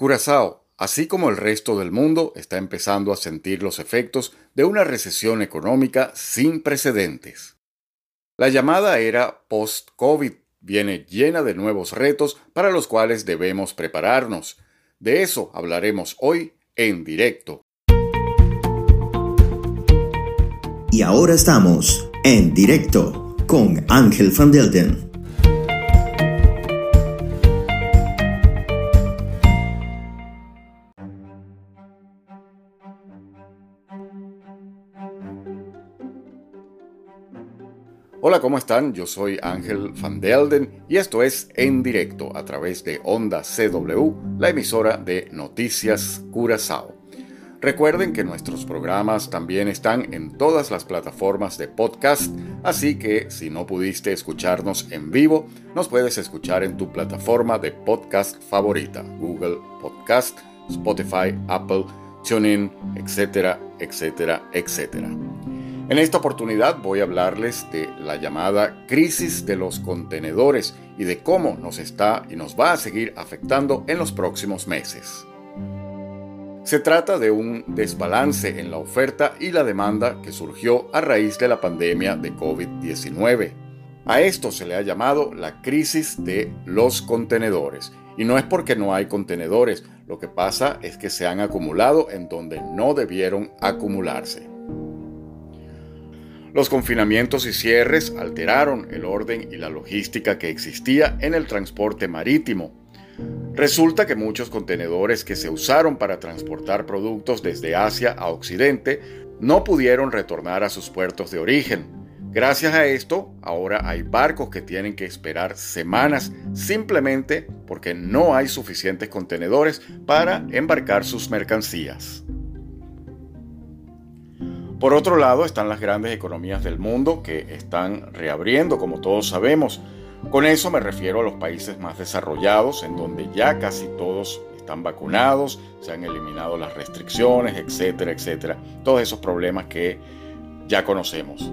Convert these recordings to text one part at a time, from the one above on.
Curazao, así como el resto del mundo, está empezando a sentir los efectos de una recesión económica sin precedentes. La llamada era post-COVID viene llena de nuevos retos para los cuales debemos prepararnos. De eso hablaremos hoy en directo. Y ahora estamos en directo con Ángel Van Delden. Hola, ¿cómo están? Yo soy Ángel Van Delden y esto es En Directo a través de Onda CW, la emisora de Noticias Curazao. Recuerden que nuestros programas también están en todas las plataformas de podcast, así que si no pudiste escucharnos en vivo, nos puedes escuchar en tu plataforma de podcast favorita, Google Podcast, Spotify, Apple, TuneIn, etcétera, etcétera, etcétera. En esta oportunidad voy a hablarles de la llamada crisis de los contenedores y de cómo nos está y nos va a seguir afectando en los próximos meses. Se trata de un desbalance en la oferta y la demanda que surgió a raíz de la pandemia de COVID-19. A esto se le ha llamado la crisis de los contenedores. Y no es porque no hay contenedores, lo que pasa es que se han acumulado en donde no debieron acumularse. Los confinamientos y cierres alteraron el orden y la logística que existía en el transporte marítimo. Resulta que muchos contenedores que se usaron para transportar productos desde Asia a Occidente no pudieron retornar a sus puertos de origen. Gracias a esto, ahora hay barcos que tienen que esperar semanas simplemente porque no hay suficientes contenedores para embarcar sus mercancías. Por otro lado están las grandes economías del mundo que están reabriendo, como todos sabemos. Con eso me refiero a los países más desarrollados, en donde ya casi todos están vacunados, se han eliminado las restricciones, etcétera, etcétera. Todos esos problemas que ya conocemos.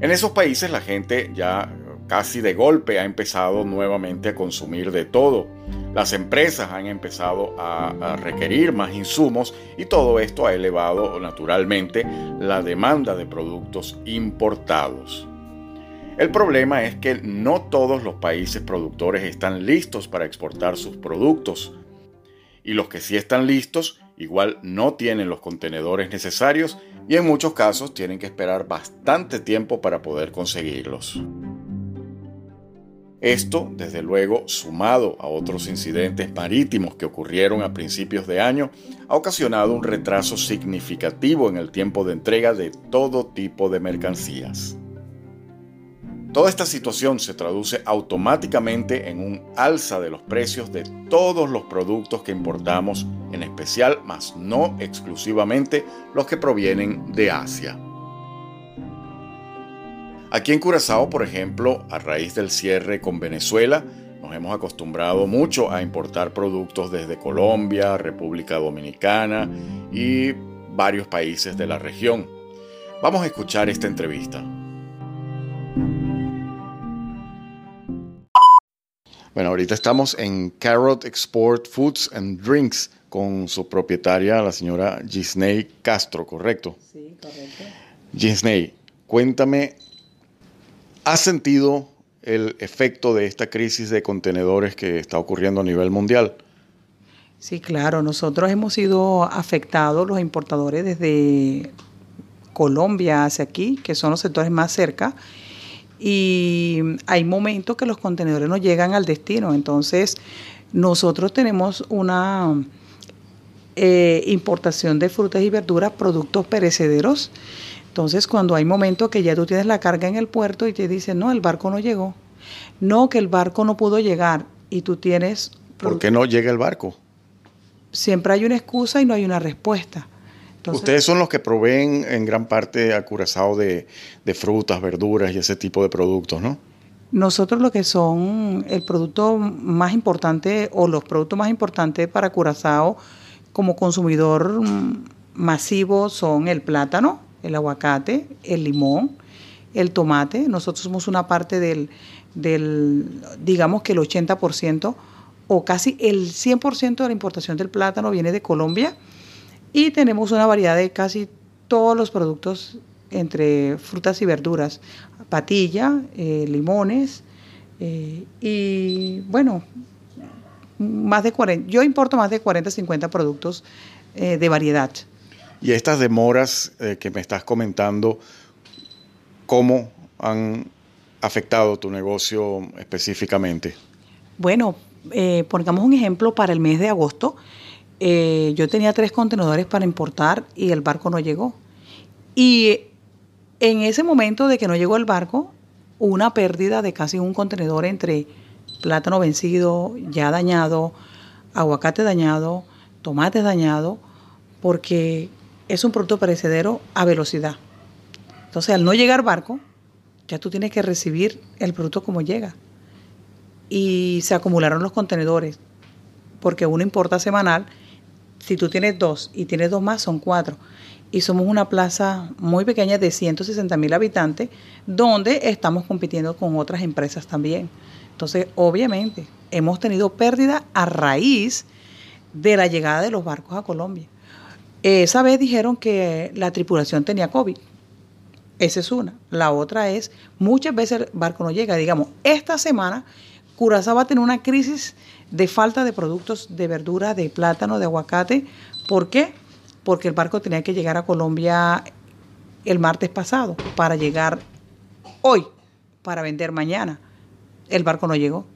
En esos países la gente ya casi de golpe ha empezado nuevamente a consumir de todo las empresas han empezado a, requerir más insumos y todo esto ha elevado naturalmente la demanda de productos importados. El problema es que no todos los países productores están listos para exportar sus productos y los que sí están listos igual no tienen los contenedores necesarios y en muchos casos tienen que esperar bastante tiempo para poder conseguirlos. Esto, desde luego, sumado a otros incidentes marítimos que ocurrieron a principios de año, ha ocasionado un retraso significativo en el tiempo de entrega de todo tipo de mercancías. Toda esta situación se traduce automáticamente en un alza de los precios de todos los productos que importamos, en especial, mas no exclusivamente, los que provienen de Asia. Aquí en Curazao, por ejemplo, a raíz del cierre con Venezuela, nos hemos acostumbrado mucho a importar productos desde Colombia, República Dominicana y varios países de la región. Vamos a escuchar esta entrevista. Bueno, ahorita estamos en Carrot Export Foods and Drinks con su propietaria, la señora Gisney Castro, ¿correcto? Sí, correcto. Gisney, cuéntame ¿Has sentido el efecto de esta crisis de contenedores que está ocurriendo a nivel mundial? Sí, claro. Nosotros hemos sido afectados, los importadores, desde Colombia hacia aquí, que son los sectores más cerca. Y hay momentos que los contenedores no llegan al destino. Entonces, nosotros tenemos una eh, importación de frutas y verduras, productos perecederos entonces, cuando hay momentos que ya tú tienes la carga en el puerto y te dicen, no, el barco no llegó, no, que el barco no pudo llegar y tú tienes... ¿Por qué no llega el barco? Siempre hay una excusa y no hay una respuesta. Ustedes son los que proveen en gran parte a de, de frutas, verduras y ese tipo de productos, ¿no? Nosotros lo que son el producto más importante o los productos más importantes para Curazao como consumidor mm, masivo son el plátano, el aguacate, el limón, el tomate. Nosotros somos una parte del, del digamos que el 80% o casi el 100% de la importación del plátano viene de Colombia y tenemos una variedad de casi todos los productos entre frutas y verduras, patilla, eh, limones eh, y bueno, más de 40, yo importo más de 40, 50 productos eh, de variedad. Y estas demoras que me estás comentando, ¿cómo han afectado tu negocio específicamente? Bueno, eh, pongamos un ejemplo para el mes de agosto. Eh, yo tenía tres contenedores para importar y el barco no llegó. Y en ese momento de que no llegó el barco, una pérdida de casi un contenedor entre plátano vencido, ya dañado, aguacate dañado, tomate dañado, porque es un producto perecedero a velocidad. Entonces, al no llegar barco, ya tú tienes que recibir el producto como llega y se acumularon los contenedores, porque uno importa semanal, si tú tienes dos y tienes dos más, son cuatro. Y somos una plaza muy pequeña de 160 mil habitantes, donde estamos compitiendo con otras empresas también. Entonces, obviamente, hemos tenido pérdida a raíz de la llegada de los barcos a Colombia. Esa vez dijeron que la tripulación tenía COVID. Esa es una. La otra es, muchas veces el barco no llega. Digamos, esta semana Curazao va a tener una crisis de falta de productos de verdura, de plátano, de aguacate. ¿Por qué? Porque el barco tenía que llegar a Colombia el martes pasado para llegar hoy, para vender mañana. El barco no llegó.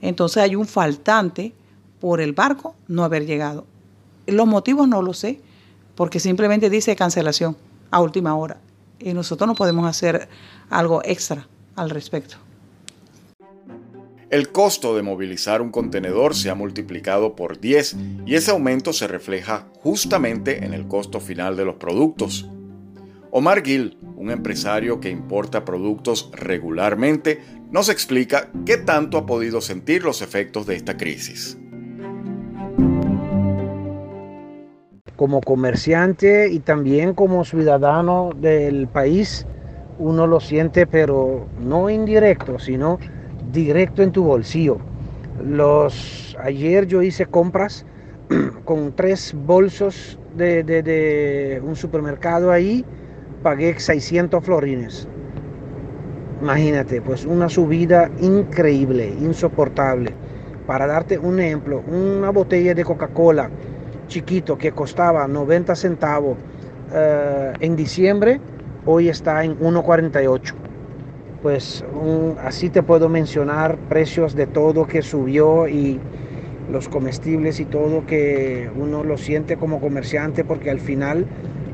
Entonces hay un faltante por el barco no haber llegado. Los motivos no lo sé, porque simplemente dice cancelación a última hora. Y nosotros no podemos hacer algo extra al respecto. El costo de movilizar un contenedor se ha multiplicado por 10 y ese aumento se refleja justamente en el costo final de los productos. Omar Gil, un empresario que importa productos regularmente, nos explica qué tanto ha podido sentir los efectos de esta crisis. Como comerciante y también como ciudadano del país, uno lo siente, pero no indirecto, sino directo en tu bolsillo. Los, ayer yo hice compras con tres bolsos de, un supermercado ahí, pagué 600 florines. Imagínate, pues una subida increíble, insoportable. Para darte un ejemplo, una botella de Coca-Cola chiquito que costaba 90 centavos eh, en diciembre, hoy está en 1,48 pues así te puedo mencionar precios de todo que subió y los comestibles y todo que uno lo siente como comerciante porque al final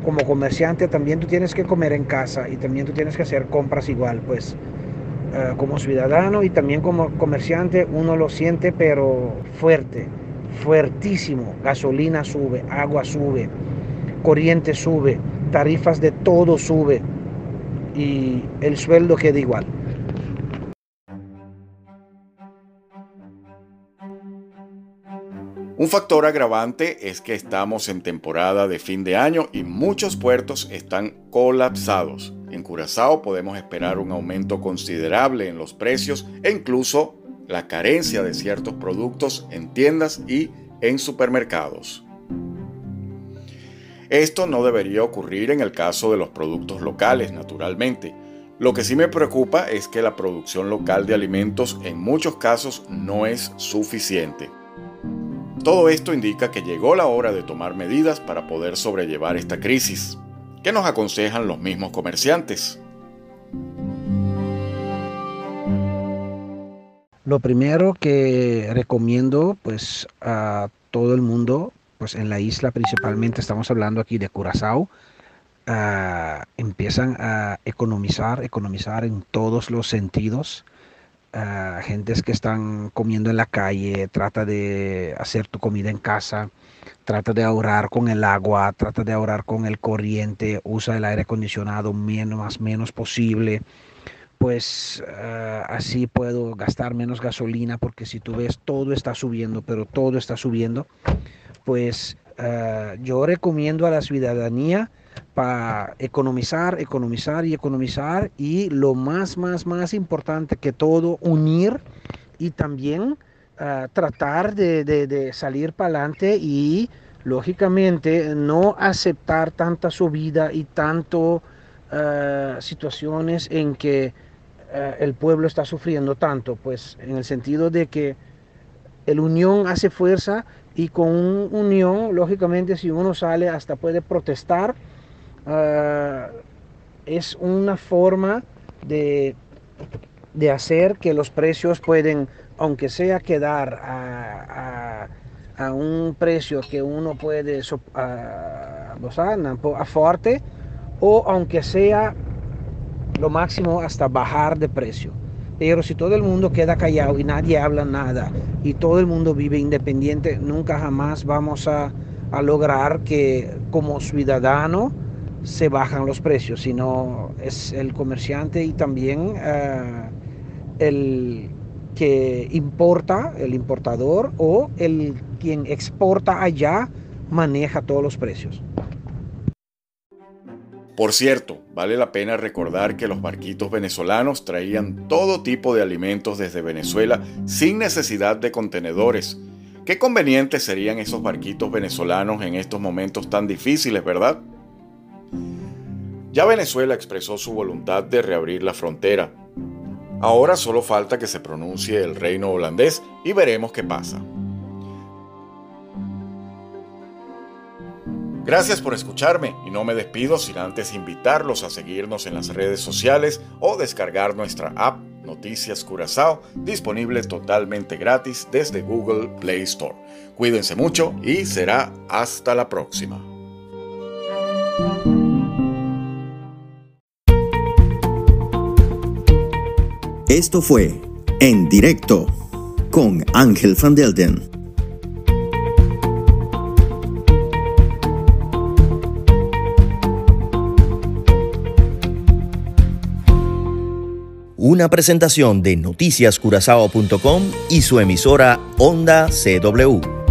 como comerciante también tú tienes que comer en casa y también tú tienes que hacer compras igual pues eh, como ciudadano y también como comerciante uno lo siente pero fuerte fuertísimo gasolina sube agua sube corriente sube tarifas de todo sube y el sueldo queda igual. Un factor agravante es que estamos en temporada de fin de año y muchos puertos están colapsados. En Curazao podemos esperar un aumento considerable en los precios e incluso la carencia de ciertos productos en tiendas y en supermercados. Esto no debería ocurrir en el caso de los productos locales, naturalmente. Lo que sí me preocupa es que la producción local de alimentos en muchos casos no es suficiente. Todo esto indica que llegó la hora de tomar medidas para poder sobrellevar esta crisis. ¿Qué nos aconsejan los mismos comerciantes? Lo primero que recomiendo pues a todo el mundo pues en la isla principalmente, estamos hablando aquí de Curazao, ah, empiezan a economizar, economizar en todos los sentidos. Uh, gentes que están comiendo en la calle, trata de hacer tu comida en casa, trata de ahorrar con el agua, trata de ahorrar con el corriente, usa el aire acondicionado menos, menos posible. Pues así puedo gastar menos gasolina porque si tú ves todo está subiendo, pero todo está subiendo pues eh, yo recomiendo a la ciudadanía para economizar, economizar y economizar y lo más, más, más importante que todo, unir y también ah, tratar de, salir para adelante y lógicamente no aceptar tanta subida y tanto situaciones en que ah, el pueblo está sufriendo tanto, pues en el sentido de que el unión hace fuerza y con unión, lógicamente, si uno sale hasta puede protestar, es una forma de, de hacer que los precios pueden, aunque sea quedar a, a, un precio que uno puede a, a fuerte, o aunque sea lo máximo hasta bajar de precio. Pero si todo el mundo queda callado y nadie habla nada y todo el mundo vive independiente, nunca jamás vamos a, a lograr que como ciudadano se bajan los precios, sino es el comerciante y también eh, el que importa, el importador o el quien exporta allá maneja todos los precios. Por cierto, vale la pena recordar que los barquitos venezolanos traían todo tipo de alimentos desde Venezuela sin necesidad de contenedores. Qué convenientes serían esos barquitos venezolanos en estos momentos tan difíciles, ¿verdad? Ya Venezuela expresó su voluntad de reabrir la frontera. Ahora solo falta que se pronuncie el reino holandés y veremos qué pasa. Gracias por escucharme y no me despido sin antes invitarlos a seguirnos en las redes sociales o descargar nuestra app Noticias Curazao, disponible totalmente gratis desde Google Play Store. Cuídense mucho y será hasta la próxima. Esto fue En Directo con Ángel Van Delden. Una presentación de noticiascurazao.com y su emisora Onda CW.